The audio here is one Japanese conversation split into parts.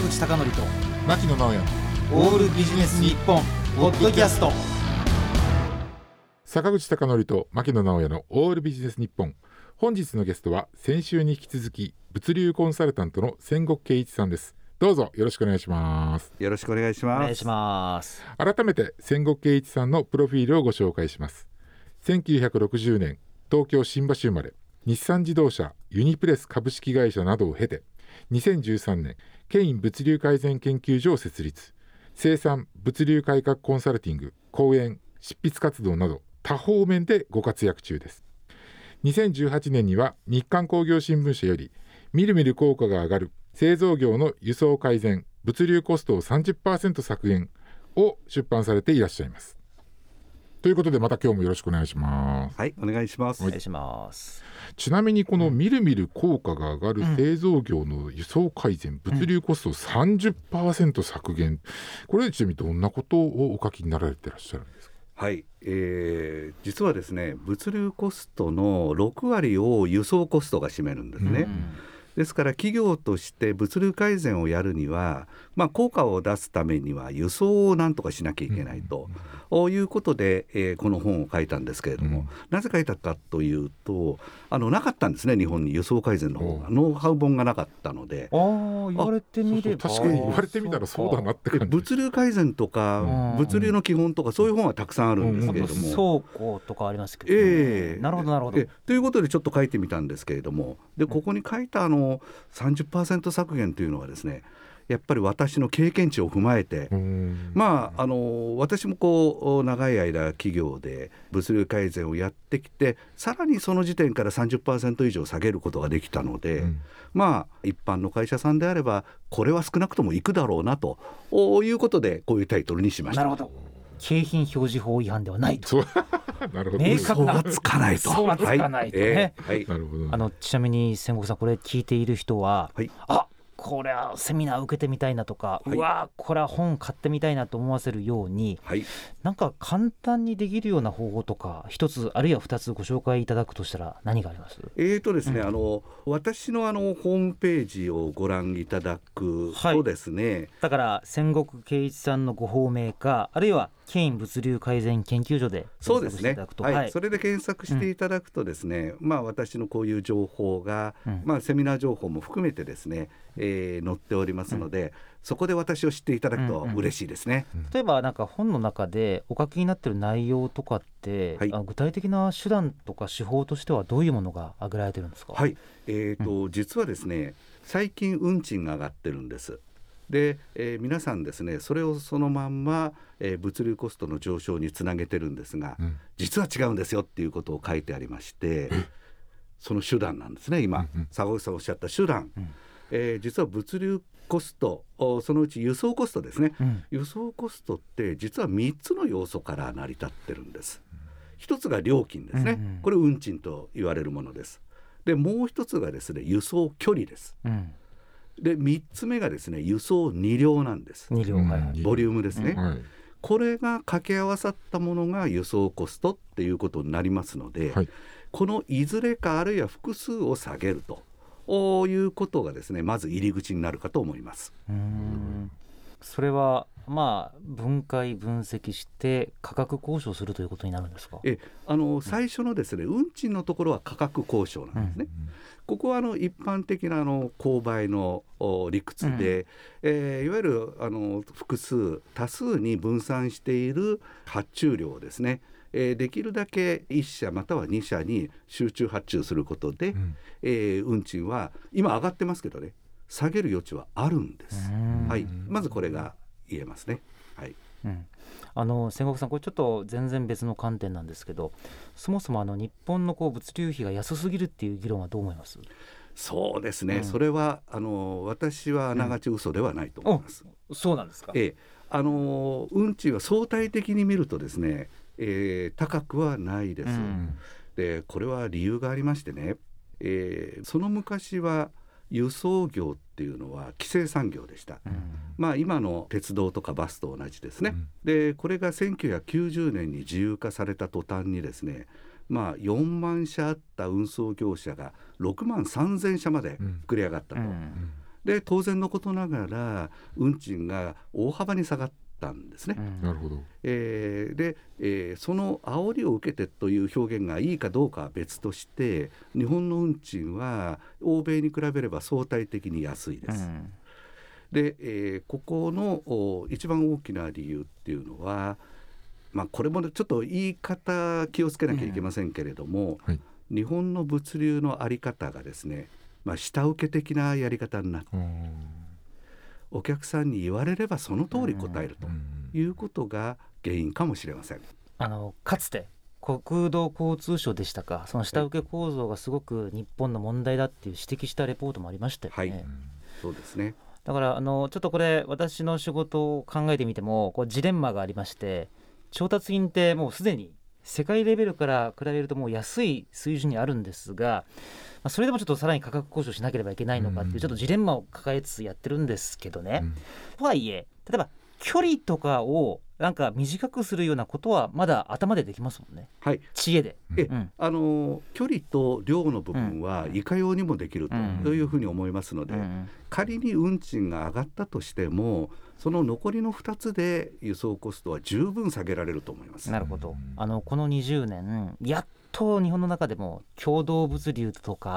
坂口孝則と牧野直哉。オールビジネス日本ポッドキャスト。坂口孝則と牧野直哉のオールビジネス日本。本日のゲストは先週に引き続き物流コンサルタントの千石圭一さんです。どうぞよろしくお願いします。よろしくお願いします。お願いします。改めて千石圭一さんのプロフィールをご紹介します。1960年東京新橋生まれ。日産自動車ユニプレス株式会社などを経て2013年ケイン物流改善研究所を設立。生産物流改革コンサルティング講演執筆活動など多方面でご活躍中です。2018年には日刊工業新聞社よりみるみる効果が上がる製造業の輸送改善物流コストを30%削減を出版されていらっしゃいます。ということでまた今日もよろしくお願いします。はい、お願いします。お願いします。ちなみにこのみるみる効果が上がる製造業の輸送改善、物流コストを30%削減。これちなみにどんなことをお書きになられてらっしゃるんですか？はい、えー実はですね、物流コストの6割を輸送コストが占めるんですね。ですから企業として物流改善をやるには、まあ、効果を出すためには輸送をなんとかしなきゃいけないと、いうことで、えーこの本を書いたんですけれども、うん。なぜ書いたかというとあのなかったんですね日本に輸送改善の方が。うノウハウ本がなかったので。ああ、言われてみれば。確かに言われてみたらそうだなって感じ。物流改善とか、うん。物流の基本とかそういう本はたくさんあるんですけれども。倉庫とかありますけど、ええ。なるほどなるほど。え。ということでちょっと書いてみたんですけれども。でここに書いたあの30%削減というのはですねやっぱり私の経験値を踏まえて、うんまああの私もこう長い間企業で物流改善をやってきてさらにその時点から30%以上下げることができたので、うんまあ一般の会社さんであればこれは少なくともいくだろうなということでこういうタイトルにしました。なるほど。景品表示法違反ではないと。なるほど。明確なつかないと。嘘はつかないとね。はい。なるほどあのちなみに千石さんこれ聞いている人は、はい。あこれはセミナー受けてみたいなとか、はい。うわこれは本買ってみたいなと思わせるようにはい。なんか簡単にできるような方法とか一つあるいは二つご紹介いただくとしたら何があります？えーとですね、うん。あの私のあのホームページをご覧いただくとですね、だから戦国圭一さんのご法名かあるいはケイン物流改善研究所でそうですね。検索していただくと。はい。それで検索していただくとですね、まあ私のこういう情報が、うん。まあセミナー情報も含めてですね、えー載っておりますので、そこで私を知っていただくとうんうん嬉しいですね。例えばなんか本の中でお書きになってる内容とかって、はい。あ具体的な手段とか手法としてはどういうものが挙げられてるんですか？はい、えーと実はですね最近運賃が上がってるんです。で、えー皆さんですねそれをそのまんま、えー物流コストの上昇につなげてるんですが、うん。実は違うんですよっていうことを書いてありましてその手段なんですね今、うんうん。坂口さんおっしゃった手段、うん。えー実は物流コストおそのうち輸送コストですね。うん。輸送コストって実は3つの要素から成り立ってるんです。一つが料金ですね、うんうん。これ運賃と言われるものです。でもう一つがですね輸送距離です。うんで3つ目がですね輸送二両なんです。二両はい。ボリュームですね、はい。これが掛け合わさったものが輸送コストっていうことになりますので、はい。このいずれかあるいは複数を下げるとこういうことがですねまず入り口になるかと思います。それはまあ分解分析して価格交渉するということになるんですか？えあの最初のですね運賃のところは価格交渉なんですね。ここはあの一般的なあの購買のお理屈で、えーいわゆるあの複数多数に分散している発注量をですね、えーできるだけ1社または2社に集中発注することで、うん。えー運賃は今上がってますけどね下げる余地はあるんです。うん。はい、まずこれが言えますね。はい。うん。あの千石さんこれちょっと全然別の観点なんですけどそもそもあの日本のこう物流費が安すぎるっていう議論はどう思います？そうですね、うん。それはあの私はあながち嘘ではないと思います。そうなんですか？ええ、あの運賃は相対的に見るとですね、えー高くはないです。うん。でこれは理由がありましてね、えーその昔は輸送業っていうのは規制産業でした。うんまあ今の鉄道とかバスと同じですね。うんでこれが1990年に自由化された途端にですねまあ4万社あった運送業者が6万3,000社までうん膨れ上がったと。うんで当然のことながら運賃が大幅に下がったんですね。うんなるほど。えーで、えーその煽りを受けてという表現がいいかどうかは別として日本の運賃は欧米に比べれば相対的に安いです。うんで、えーここのお一番大きな理由っていうのは、まあ、これもねちょっと言い方気をつけなきゃいけませんけれども、はい日本の物流の在り方がですね、まあ、下請け的なやり方になお客さんに言われればその通り答えるとうんいうことが原因かもしれません。あのかつて国土交通省でしたかその下請け構造がすごく日本の問題だっていう指摘したレポートもありましたよね。はいそうですねだからあのちょっとこれ私の仕事を考えてみてもこうジレンマがありまして調達品ってもうすでに世界レベルから比べるともう安い水準にあるんですが、まあ、それでもちょっとさらに価格交渉しなければいけないのかっていううん。ちょっとジレンマを抱えつつやってるんですけどね。うん。とはいえ例えば距離とかをなんか短くするようなことはまだ頭でできますもんね。はい。知恵で。えうん。あの距離と量の部分はいかようにもできるとうん。いうふうに思いますので、うん仮に運賃が上がったとしてもその残りの2つで輸送コストは十分下げられると思います。なるほど。あのこの20年やっと日本の中でも共同物流とか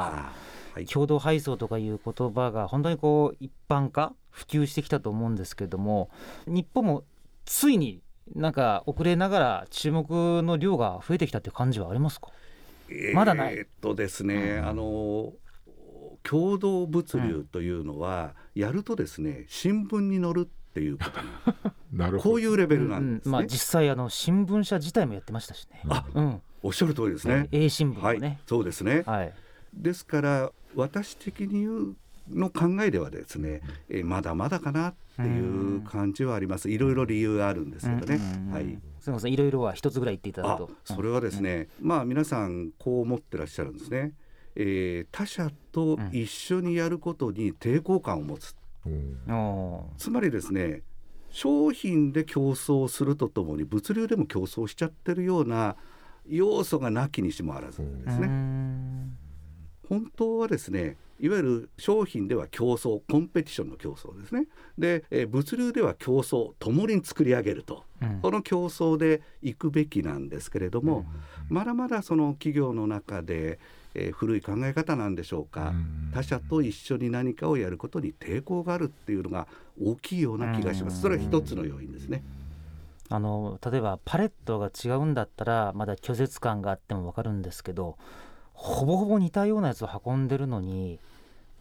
はい共同配送とかいう言葉が本当にこう一般化普及してきたと思うんですけれども日本もついになんか遅れながら注目の量が増えてきたっていう感じはありますかまだないえっとですね、うんあの共同物流というのは、やるとですね新聞に載るっていうことなるほど。こういうレベルなんですね。まあ、実際あの新聞社自体もやってましたしね。あうん、おっしゃる通りですね。A 新聞はいそうですね。はい、ですから私的に言うの考えではですね、えーまだまだかなっていう感じはあります。いろいろ理由があるんですけどね。うんうんうんはい。すみませんいろいろは一つぐらい言っていただあくと。それはですね、まあ皆さんこう思ってらっしゃるんですね。えー他社と一緒にやることに抵抗感を持つ。うんつまりですね商品で競争するとともに物流でも競争しちゃってるような要素がなきにしもあらずでーすね。本当はですねいわゆる商品では競争コンペティションの競争ですね。で、えー物流では競争共に作り上げると。うん。この競争で行くべきなんですけれども、まだまだその企業の中で、えー古い考え方なんでしょうか、うん。他社と一緒に何かをやることに抵抗があるっていうのが大きいような気がします。それは一つの要因ですね。あの例えばパレットが違うんだったらまだ拒絶感があっても分かるんですけどほぼほぼ似たようなやつを運んでるのに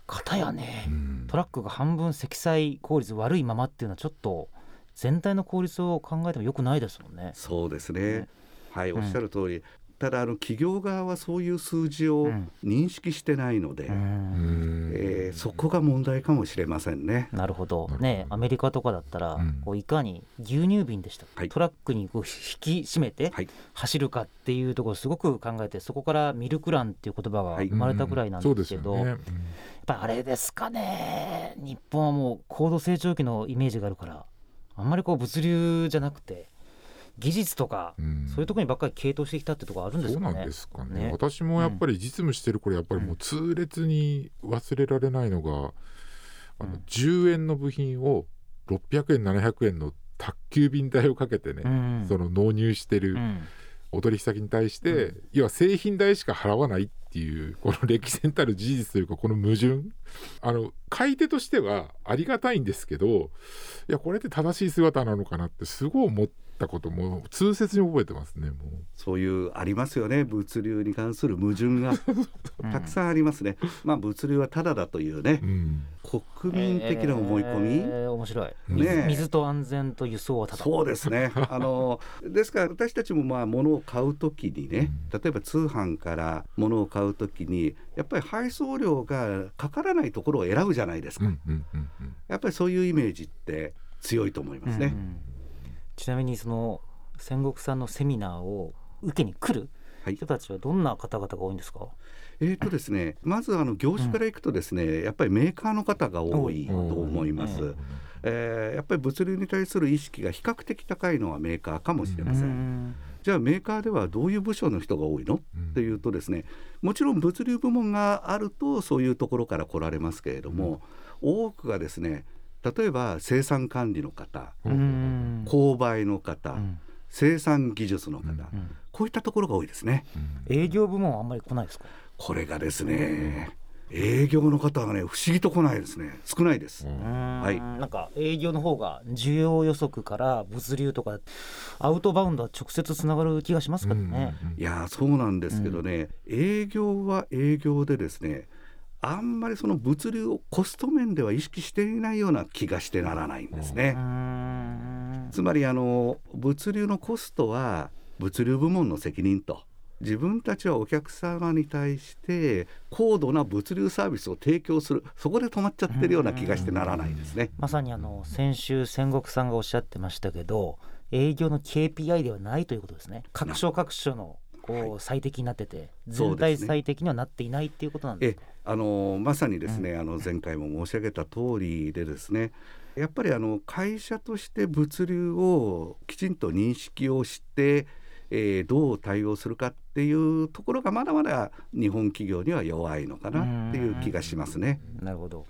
片やねうんトラックが半分積載効率悪いままっていうのはちょっと全体の効率を考えてもよくないですもんね。そうですね。ねはい、うんおっしゃる通り。ただあの企業側はそういう数字をうん。認識してないので、うん。うん。えーそこが問題かもしれませんね。なるほど。ねアメリカとかだったら、うん。こういかに牛乳瓶でした、はい。トラックにこう引き締めてはい、走るかっていうところをすごく考えてそこからミルクランっていう言葉が生まれたぐらいなんですけど、やっそうですよね。ぱあれですかね。日本はもう高度成長期のイメージがあるからあんまりこう物流じゃなくて技術とか、うん。そういうところにばっかり傾倒してきたってところあるんですそうかね。なんですかね。ね。私もやっぱり実務してる頃やっぱりもう痛烈に忘れられないのが、あのうん。10円の部品を600円700円の宅急便代をかけてね、うん。その納入してるうん。お取引先に対して、う要は製品代しか払わないっていうこの歴然たる事実というかこの矛盾あの買い手としてはありがたいんですけどいやこれって正しい姿なのかなってすごい思ったことも痛切に覚えてますねもう。そういうありますよね。物流に関する矛盾が たくさんありますね。まあ物流はただだというねう、ん国民的な思い込み。えー面白い、ね水水と安全と輸送はただそうですね。あのですから私たちもまあ物を買うときにね、例えば通販から物を買うときにやっぱり配送料がかからないところを選ぶじゃないですか。うんうんうんうんやっぱりそういうイメージって強いと思いますね。うんちなみにその戦国さんのセミナーを受けに来るはい人たちはどんな方々が多いんですか、えーとですね、まずあの業種からいくとですね、やっぱりメーカーの方が多いと思います。うんえーやっぱり物流に対する意識が比較的高いのはメーカーかもしれません。じゃあメーカーではどういう部署の人が多いの？うん。っていうとですねもちろん物流部門があるとそういうところから来られますけれども、多くがですね例えば生産管理の方うん。うん購買の方、うん。生産技術の方、うん。うん。こういったところが多いですね。うん。営業部門はあんまり来ないですか？これがですね営業の方がね不思議と来ないですね少ないです。うんはいなんか営業の方が需要予測から物流とかアウトバウンドは直接つながる気がしますけどね。うんうんうんいやーそうなんですけどね、営業は営業でですねあんまりその物流をコスト面では意識していないような気がしてならないんですうね。んつまりあの物流のコストは物流部門の責任と自分たちはお客様に対して高度な物流サービスを提供する。そこで止まっちゃってるような気がしてならないですね。まさにあの先週仙国さんがおっしゃってましたけど営業の KPI ではないということですね。各所各所のこう最適になってて全体最適にはなっていないっていうことなんですえかあのまさにですね、あの前回も申し上げた通りでですねやっぱりあの会社として物流をきちんと認識をして、えーどう対応するかっていうところがまだまだ日本企業には弱いのかなっていう気がしますね。なるほど。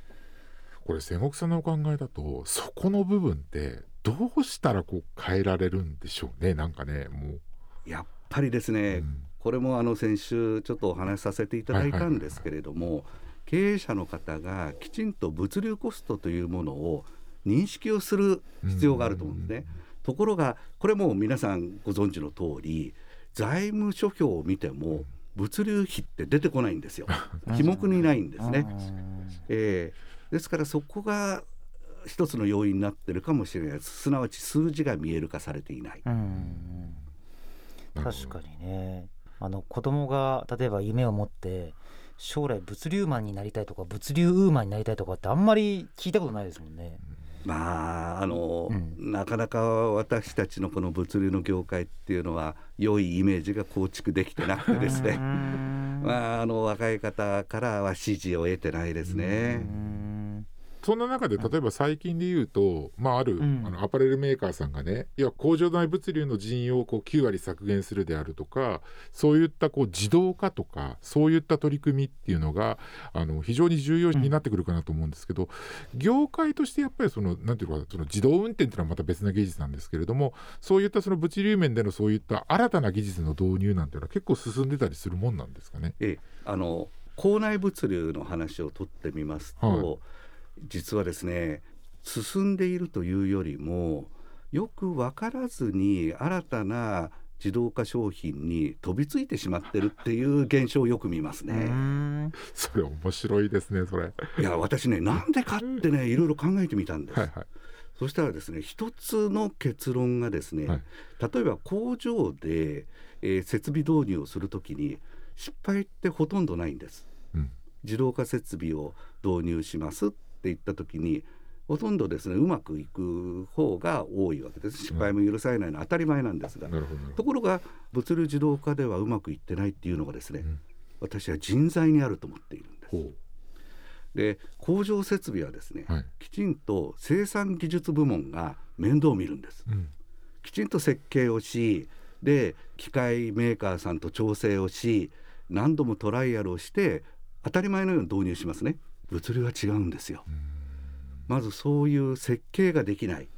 これ仙北さんのお考えだとそこの部分ってどうしたらこう変えられるんでしょうね？なんかねもう、やっぱりですね、うん。これもあの先週ちょっとお話しさせていただいたんですけれども、経営者の方がきちんと物流コストというものを認識をする必要があると思うんですね。ところがこれもう皆さんご存知の通り財務諸表を見ても物流費って出てこないんですよ。費目にないんですね。えーですからそこが一つの要因になってるかもしれないですすなわち数字が見える化されていない。確かにねあの子供が例えば夢を持って将来物流マンになりたいとか物流ウーマンになりたいとかってあんまり聞いたことないですもんね。まああの、うん。なかなか私たちのこの物流の業界っていうのは良いイメージが構築できてなくてですね、まあ、あの若い方からは支持を得てないですね。そんな中で例えば最近で言うと、まあ、ある、うん。あのアパレルメーカーさんがねいや工場内物流の人員をこう9割削減するであるとかそういったこう自動化とかそういった取り組みっていうのがあの非常に重要になってくるかなと思うんですけど、業界としてやっぱりそのなんていうかその自動運転っていうのはまた別な技術なんですけれどもそういったその物流面でのそういった新たな技術の導入なんていうのは結構進んでたりするもんなんですかね？ええ。あの校内物流の話を取ってみますと、はい実はですね進んでいるというよりもよく分からずに新たな自動化商品に飛びついてしまってるっていう現象をよく見ますね。うんそれ面白いですねそれ。いや私ねなんでかってねいろいろ考えてみたんです。はいはいそしたらですね一つの結論がですね、はい例えば工場で、えー設備導入をするときに失敗ってほとんどないんです。うん自動化設備を導入しますって言った時にほとんどですねうまくいく方が多いわけです。失敗も許されないのは当たり前なんですが、なるほど。なるほどところが物流自動化ではうまくいってないっていうのがですね、ん。私は人材にあると思っているんです。ほで工場設備はですね、うはい。きちんと生産技術部門が面倒を見るんです。うん。きちんと設計をしで機械メーカーさんと調整をし何度もトライアルをして当たり前のように導入しますね物流は違うんですよ。まずそういう設計ができない、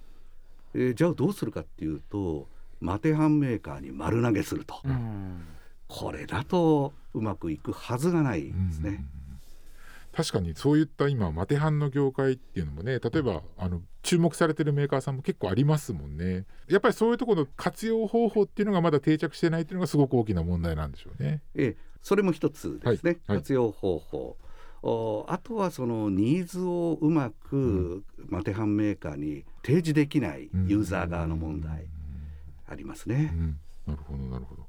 えーじゃあどうするかっていうとマテハンメーカーに丸投げすると、うん。これだとうまくいくはずがないですね、確かにそういった今マテハンの業界っていうのもね例えばあの注目されてるメーカーさんも結構ありますもんね。やっぱりそういうところの活用方法っていうのがまだ定着してないっていうのがすごく大きな問題なんでしょうね。ええそれも一つですね、はいはい。活用方法。おあとはそのニーズをうまくマテハンメーカーに提示できないユーザー側の問題ありますね。うん、なるほどなるほど。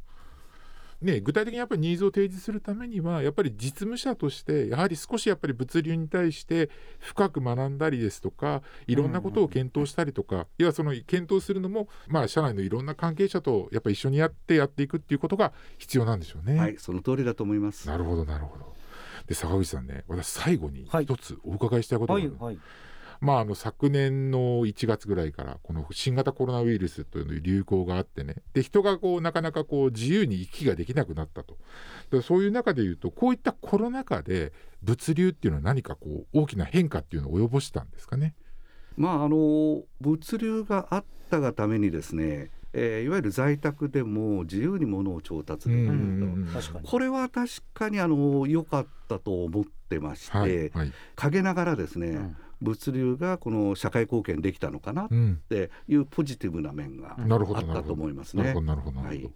ね、具体的にやっぱりニーズを提示するためにはやっぱり実務者としてやはり少しやっぱり物流に対して深く学んだりですとかいろんなことを検討したりとか、要はその検討するのもまあ社内のいろんな関係者とやっぱり一緒にやってやっていくっていうことが必要なんでしょうね。はい、その通りだと思います。なるほどなるほど。で坂口さんね私最後にはい。一つお伺いしたいことがある、はいはい。まあ、あの昨年の1月ぐらいからこの新型コロナウイルスという流行があってね。で人がこうなかなかこう自由に行き来ができなくなったと。でそういう中でいうとこういったコロナ禍で物流っていうのは何かこう大きな変化っていうのを及ぼしたんですかね？まああの物流があったがためにですねえー、いわゆる在宅でも自由に物を調達できると、これは確かにあの良かったと思ってまして、はいはい、陰ながらですね、うん、物流がこの社会貢献できたのかなっていうポジティブな面があったと思いますね。なるほどなるほど。はい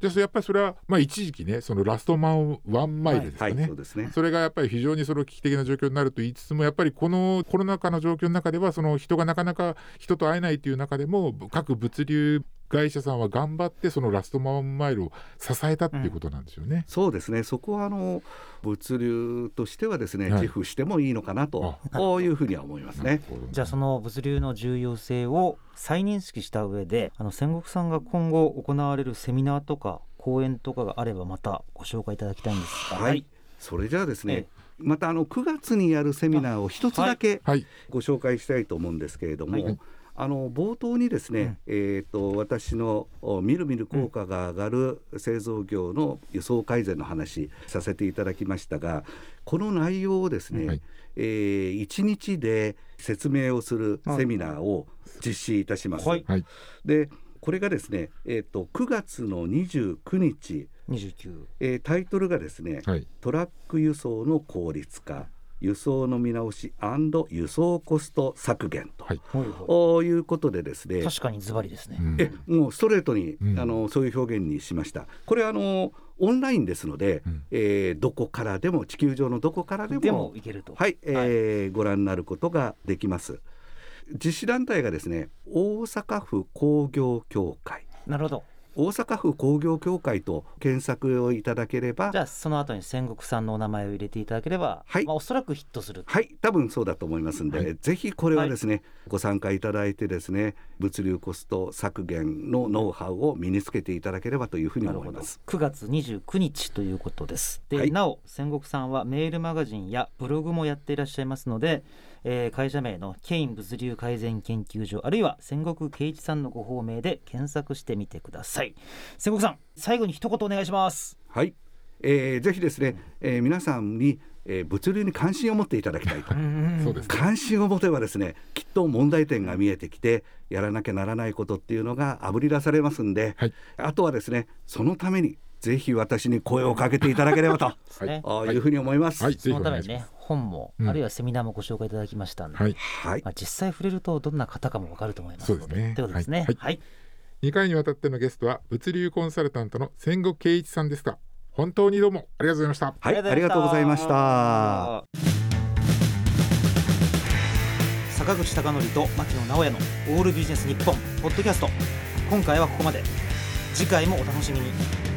でやっぱりそれは、まあ、一時期ねそのラストマンワンマイルですかね。はい。はい、そそね。それがやっぱり非常にその危機的な状況になると言いつつもやっぱりこのコロナ禍の状況の中ではその人がなかなか人と会えないという中でも各物流会社さんは頑張ってそのラストマンマイルを支えたっていうことなんですよね。うん、そうですね。そこはあの物流としてはですね、はい、自負してもいいのかなとこういうふうには思いますね。じゃあその物流の重要性を再認識した上であの戦国さんが今後行われるセミナーとか講演とかがあればまたご紹介いただきたいんですが。はい、それじゃあですね、ええ。またあの9月にやるセミナーを一つだけご紹介したいと思うんですけれども、はいはいあの冒頭にですね、うん、えーと、私のみるみる効果が上がる製造業の輸送改善の話させていただきましたがこの内容をですね、はい、えー、1日で説明をするセミナーを実施いたします。はい、でこれがですね、えーと、9月の29日。29、えー、タイトルがですね、はい、トラック輸送の効率化輸送の見直し輸送コスト削減と、はい、いうことでですね確かにズバリですね、えもうストレートに、うん、あのそういう表現にしました。これあのオンラインですので、うん、えー、どこからでも地球上のどこからでもでもいけると。はい、えー、ご覧になることができます。実施団体がですね大阪府工業協会。なるほど大阪府工業協会と検索をいただければじゃあその後に戦国さんのお名前を入れていただければ、はい。まあ、おそらくヒットする。はい。多分そうだと思いますんで、はい、ぜひこれはですね、はい、ご参加いただいてですね物流コスト削減のノウハウを身につけていただければというふうに思います。9月29日ということです。で、はい、なお戦国さんはメールマガジンやブログもやっていらっしゃいますのでえー、会社名のケイン物流改善研究所あるいは戦国圭一さんのご方名で検索してみてください。戦国さん最後に一言お願いします。はい、えー、ぜひですね、えー、皆さんにえー、物流に関心を持っていただきたいと。関心を持てばですねきっと問題点が見えてきてやらなきゃならないことっていうのがあぶり出されますんで、はい、あとはですねそのためにぜひ私に声をかけていただければと、ね、あいうふうに思います。はい、そのためにね本も、うん、あるいはセミナーもご紹介いただきましたので、はい、まあ、実際触れるとどんな方かもわかると思いますので。そうですね。ということですね。はい。はい、2回にわたってのゲストは物流コンサルタントの千国圭一さんでした。本当にどうもありがとうございました。はい、ありがとうございました。坂口孝則と牧野直哉のオールビジネス日本ポッドキャスト。今回はここまで。次回もお楽しみに。